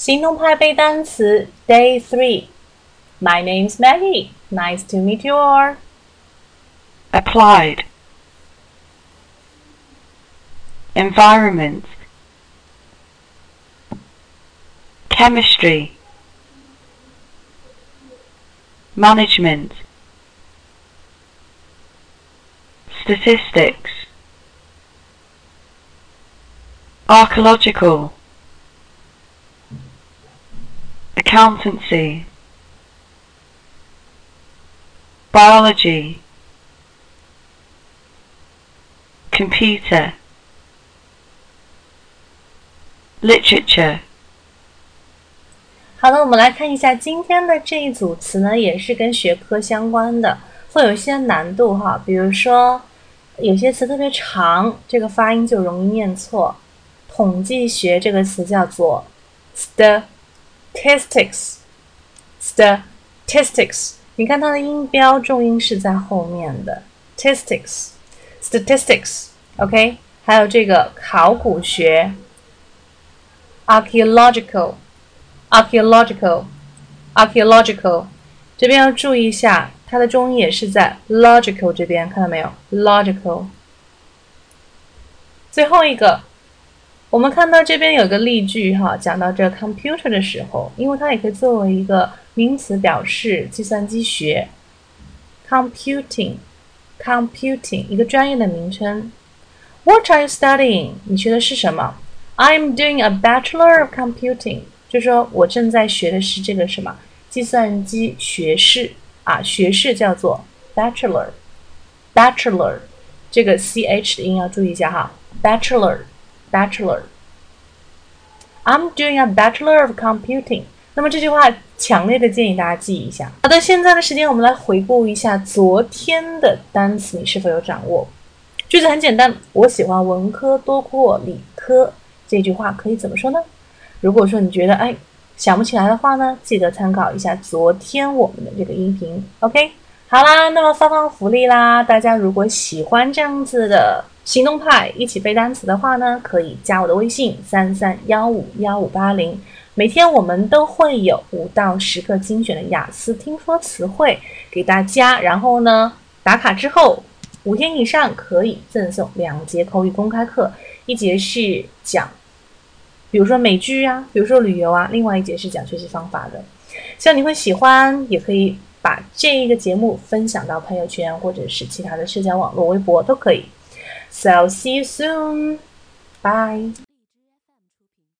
行动派背单词 Day Three. My name's Maggie. Nice to meet you all. applied, environment, chemistry, management, statistics, archaeological, Accountancy, biology, computer, literature, 好的，我们来看一下今天的这一组词呢，也是跟学科相关的，会有一些难度哈。比如说，有些词特别长，这个发音就容易念错。统计学这个词叫做 statistics，statistics。你看它的音标重音是在后面的，statistics，statistics，OK。还有这个考古学，archaeological。archaeological archaeological 这边要注意一下，它的重音也是在 logical 这边，看到没有？logical。最后一个， 我们看到这边有个例句哈，讲到这 computer 的时候，因为它也可以作为一个名词表示计算机学，computing，computing 一个专业的名称。What are you studying？你学的是什么？I'm doing a bachelor of computing。就是说我正在学的是这个什么计算机学士啊，学士叫做 bachelor，bachelor，这个 c h 的音要注意一下哈，bachelor Bachelor，I'm doing a bachelor of computing。那么这句话强烈的建议大家记一下。好的，现在的时间我们来回顾一下昨天的单词，你是否有掌握？句子很简单，我喜欢文科多过理科。这句话可以怎么说呢？如果说你觉得哎想不起来的话呢，记得参考一下昨天我们的这个音频。OK，好啦，那么发放福利啦！大家如果喜欢这样子的行动派一起背单词的话呢，可以加我的微信三三幺五幺五八零。每天我们都会有五到十个精选的雅思听说词汇给大家，然后呢打卡之后五天以上可以赠送两节口语公开课，一节是讲。比如说美剧啊，比如说旅游啊，另外一节是讲学习方法的，希望你会喜欢，也可以把这一个节目分享到朋友圈或者是其他的社交网络、微博都可以。So see you soon, bye.